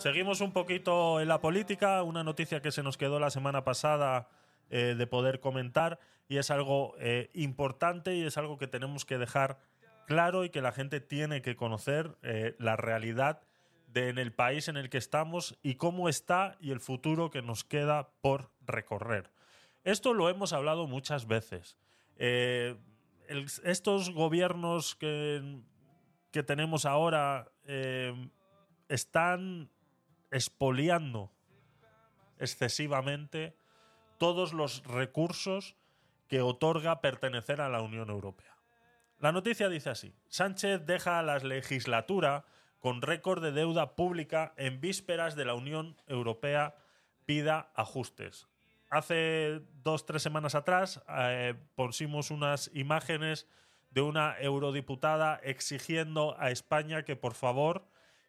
seguimos un poquito en la política, una noticia que se nos quedó la semana pasada eh, de poder comentar y es algo eh, importante y es algo que tenemos que dejar claro y que la gente tiene que conocer eh, la realidad de en el país en el que estamos y cómo está y el futuro que nos queda por recorrer. Esto lo hemos hablado muchas veces. estos gobiernos que, que tenemos ahora están expoliando excesivamente todos los recursos que otorga pertenecer a la Unión Europea. La noticia dice así, Sánchez deja la legislatura con récord de deuda pública en vísperas de la Unión Europea pida ajustes. Hace dos, tres semanas atrás eh, pusimos unas imágenes de una eurodiputada exigiendo a España que por favor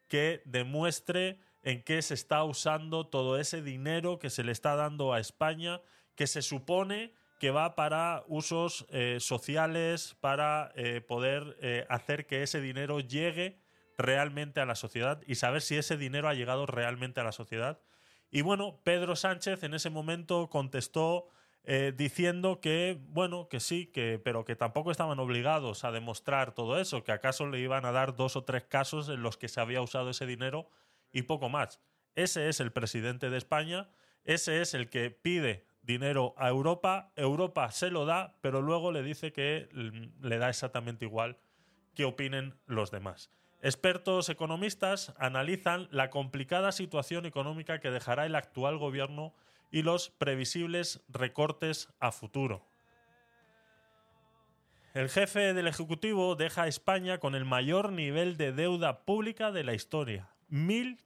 que demuestre en qué se está usando todo ese dinero que se le está dando a España, que se supone que va para usos eh, sociales, para eh, poder eh, hacer que ese dinero llegue realmente a la sociedad y saber si ese dinero ha llegado realmente a la sociedad. Y bueno, Pedro Sánchez en ese momento contestó diciendo que, bueno, que sí, que, pero que tampoco estaban obligados a demostrar todo eso, que acaso le iban a dar dos o tres casos en los que se había usado ese dinero y poco más. Ese es el presidente de España, ese es el que pide dinero a Europa, Europa se lo da, pero luego le dice que le da exactamente igual que opinen los demás. Expertos economistas analizan la complicada situación económica que dejará el actual gobierno y los previsibles recortes a futuro. El jefe del Ejecutivo deja a España con el mayor nivel de deuda pública de la historia, mil...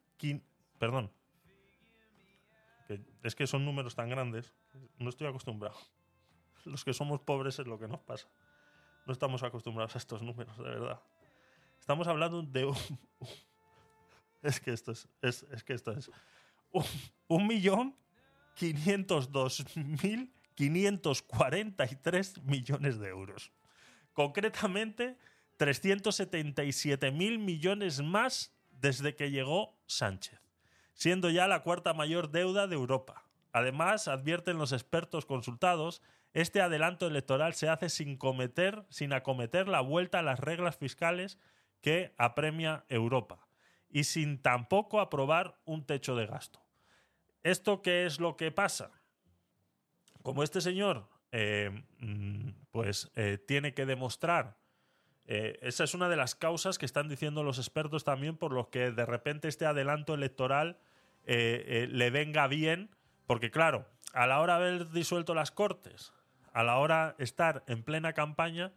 Perdón. es que son números tan grandes. No estoy acostumbrado. Los que somos pobres es lo que nos pasa. No estamos acostumbrados a estos números, de verdad. Estamos hablando de un... Es que esto es... es, que esto es... Un, millón quinientos dos mil quinientos cuarenta y tres millones de euros. Concretamente, 377 mil millones más desde que llegó Sánchez, siendo ya la cuarta mayor deuda de Europa. Además, advierten los expertos consultados, este adelanto electoral se hace sin cometer, sin acometer la vuelta a las reglas fiscales que apremia Europa y sin tampoco aprobar un techo de gasto. ¿Esto qué es lo que pasa? Como este señor eh, mm, pues eh, tiene que demostrar eh, esa es una de las causas que están diciendo los expertos también por los que de repente este adelanto electoral eh, eh, le venga bien, porque claro, a la hora de haber disuelto las Cortes, a la hora de estar en plena campaña,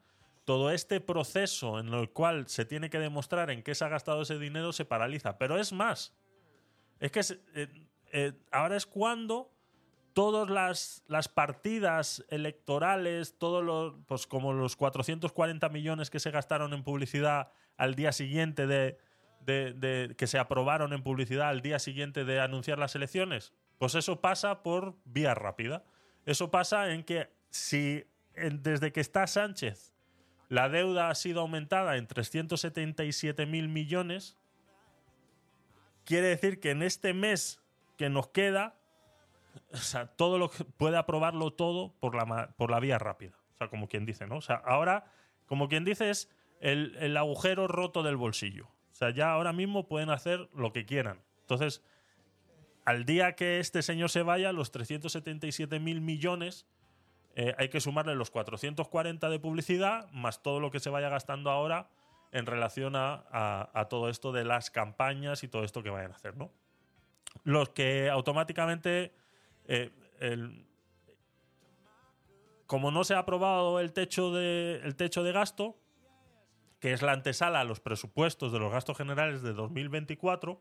todo este proceso en el cual se tiene que demostrar en qué se ha gastado ese dinero se paraliza. Pero es más, es que ahora es cuando todas las, las, partidas electorales, todos los, pues como los 440 millones que se gastaron en publicidad al día siguiente de, de, que se aprobaron en publicidad al día siguiente de anunciar las elecciones, pues eso pasa por vía rápida. Eso pasa en que si desde que está Sánchez la deuda ha sido aumentada en 377 mil millones, quiere decir que en este mes que nos queda o sea, todo lo que puede aprobarlo todo por la, por la vía rápida. O sea, como quien dice, ¿no? O sea, ahora, como quien dice, es el, el agujero roto del bolsillo. O sea, ya ahora mismo pueden hacer lo que quieran. Entonces, al día que este señor se vaya, los 377 mil millones, eh, hay que sumarle los 440 de publicidad, más todo lo que se vaya gastando ahora en relación a, a, todo esto de las campañas y todo esto que vayan a hacer, ¿no? Los que automáticamente eh, como no se ha aprobado el techo, de, el techo de gasto, que es la antesala a los presupuestos de los gastos generales de 2024,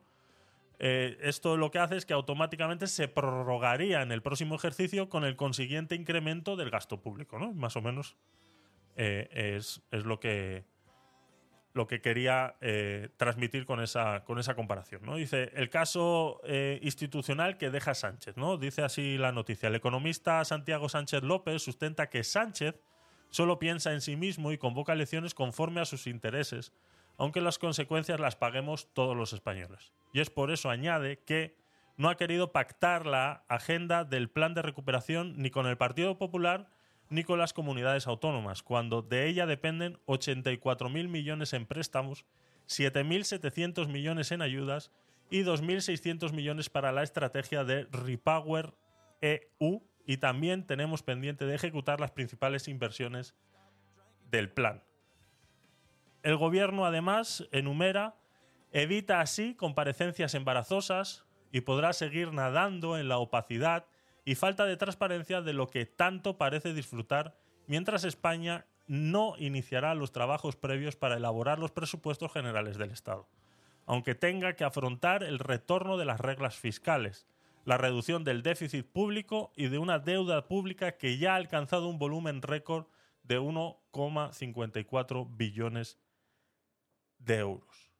eh, esto lo que hace es que automáticamente se prorrogaría en el próximo ejercicio con el consiguiente incremento del gasto público, ¿no? Más o menos eh, es, es, lo que, lo que quería eh, transmitir con esa, con esa comparación. ¿no? Dice, el caso eh, institucional que deja Sánchez. ¿no? Dice así la noticia. El economista Santiago Sánchez López sustenta que Sánchez solo piensa en sí mismo y convoca elecciones conforme a sus intereses, aunque las consecuencias las paguemos todos los españoles. Y es por eso, añade, que no ha querido pactar la agenda del plan de recuperación ni con el Partido Popular ni con las comunidades autónomas, cuando de ella dependen 84.000 millones en préstamos, 7.700 millones en ayudas y 2.600 millones para la estrategia de Repower EU y también tenemos pendiente de ejecutar las principales inversiones del plan. El gobierno además enumera, evita así comparecencias embarazosas y podrá seguir nadando en la opacidad y falta de transparencia de lo que tanto parece disfrutar mientras España no iniciará los trabajos previos para elaborar los presupuestos generales del Estado, aunque tenga que afrontar el retorno de las reglas fiscales, la reducción del déficit público y de una deuda pública que ya ha alcanzado un volumen récord de 1,54 billones de euros.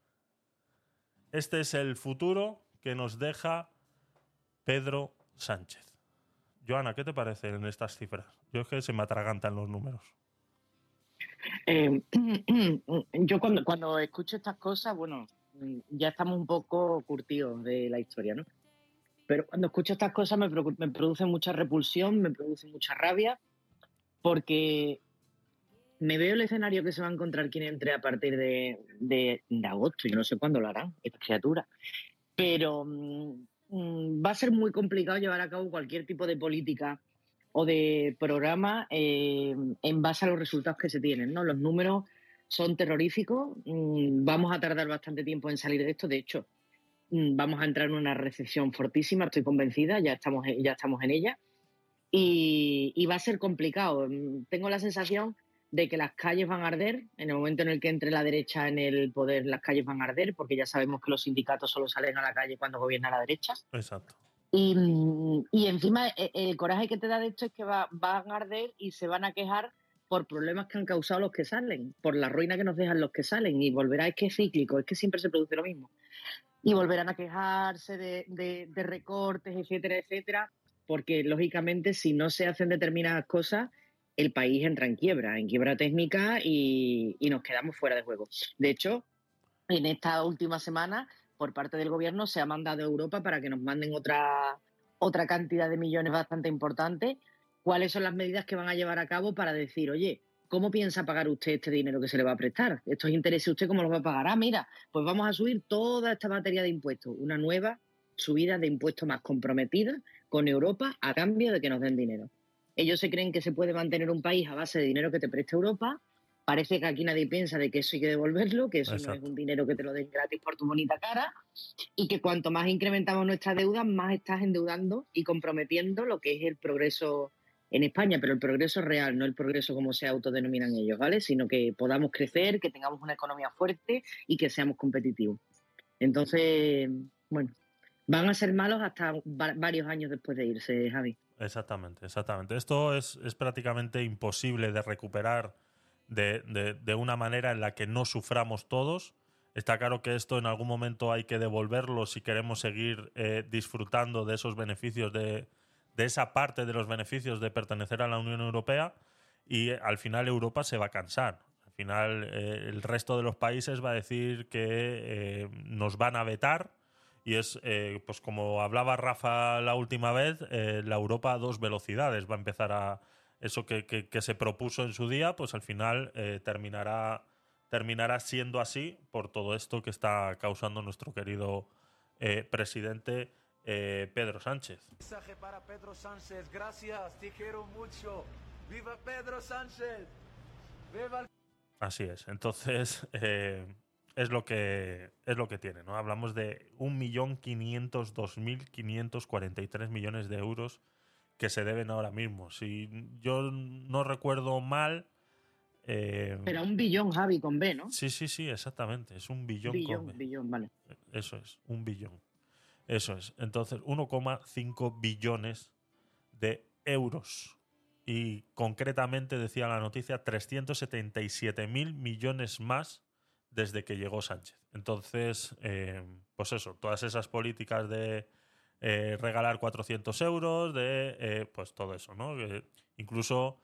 Este es el futuro que nos deja Pedro Sánchez. Joana, ¿qué te parece en estas cifras? Yo es que se me atragantan los números. Eh, yo cuando, cuando escucho estas cosas, bueno, ya estamos un poco curtidos de la historia, ¿no? Pero cuando escucho estas cosas me, produce mucha repulsión, me produce mucha rabia, porque me veo el escenario que se va a encontrar quien entre a partir de, de, agosto. Yo no sé cuándo lo harán, esta criatura. Pero Mm, va a ser muy complicado llevar a cabo cualquier tipo de política o de programa eh, en base a los resultados que se tienen. ¿no? Los números son terroríficos, mm, vamos a tardar bastante tiempo en salir de esto, de hecho, mm, vamos a entrar en una recesión fortísima, estoy convencida, ya estamos, ya estamos en ella, y va a ser complicado. Tengo la sensación de que las calles van a arder. En el momento en el que entre la derecha en el poder, las calles van a arder, porque ya sabemos que los sindicatos solo salen a la calle cuando gobierna la derecha. Exacto. Y, y encima e, el coraje que te da de esto es que va, van a arder y se van a quejar por problemas que han causado los que salen, por la ruina que nos dejan los que salen. Y volverá, es que es cíclico, es que siempre se produce lo mismo. Y volverán a quejarse de, de, de recortes, etcétera, etcétera, porque lógicamente si no se hacen determinadas cosas, el país entra en quiebra, en quiebra técnica y, nos quedamos fuera de juego. De hecho, en esta última semana, por parte del gobierno, se ha mandado a Europa para que nos manden otra, otra cantidad de millones bastante importante. ¿Cuáles son las medidas que van a llevar a cabo para decir, oye, ¿cómo piensa pagar usted este dinero que se le va a prestar? Estos intereses, ¿usted cómo los va a pagar? Ah, mira, pues vamos a subir toda esta materia de impuestos, una nueva subida de impuestos más comprometida con Europa a cambio de que nos den dinero. Ellos se creen que se puede mantener un país a base de dinero que te presta Europa. Parece que aquí nadie piensa de que eso hay que devolverlo, que eso no es un dinero que te lo den gratis por tu bonita cara y que cuanto más incrementamos nuestra deuda, más estás endeudando y comprometiendo lo que es el progreso en España, pero el progreso real, no el progreso como se autodenominan ellos, ¿vale? Sino que podamos crecer, que tengamos una economía fuerte y que seamos competitivos. Entonces, bueno, van a ser malos hasta varios años después de irse, Javi. Exactamente, exactamente. Esto es, prácticamente imposible de recuperar de, una manera en la que no suframos todos. Está claro que esto en algún momento hay que devolverlo si queremos seguir eh, disfrutando de esos beneficios, de, esa parte de los beneficios de pertenecer a la Unión Europea y eh, al final Europa se va a cansar. Al final eh, el resto de los países va a decir que nos van a vetar y es, eh, pues como hablaba Rafa la última vez, eh, la Europa a dos velocidades. Va a empezar a. Eso que, que, se propuso en su día, pues al final eh, terminará, terminará siendo así por todo esto que está causando nuestro querido presidente Pedro Sánchez. Mensaje para Pedro Sánchez, gracias, te quiero mucho. ¡Viva Pedro Sánchez! ¡Viva Así es. Entonces es lo que es lo que tiene, ¿no? Hablamos de 1.502.543 millones de euros que se deben ahora mismo. Si yo no recuerdo mal. Eh, Pero un billón, Javi, con B, ¿no? Sí, sí, sí, exactamente. Es un billón, billón con B. Billón, vale. Eso es, un billón. Eso es. Entonces, 1,5 billones de euros. Y concretamente, decía la noticia, 377.000 millones más desde que llegó Sánchez. Entonces, eh, pues eso, todas esas políticas de eh, regalar 400 euros, de eh, pues todo eso, ¿no? incluso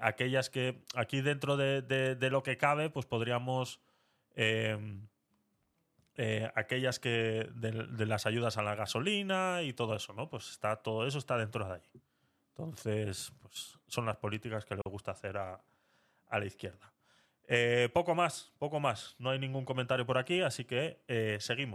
aquellas que aquí dentro de, lo que cabe, pues podríamos... Em, aquellas que de, las ayudas a la gasolina y todo eso, ¿no? Pues está todo eso está dentro de ahí. Entonces, pues son las políticas que le gusta hacer a la izquierda. Eh, poco más, poco más. No hay ningún comentario por aquí, así que eh, seguimos.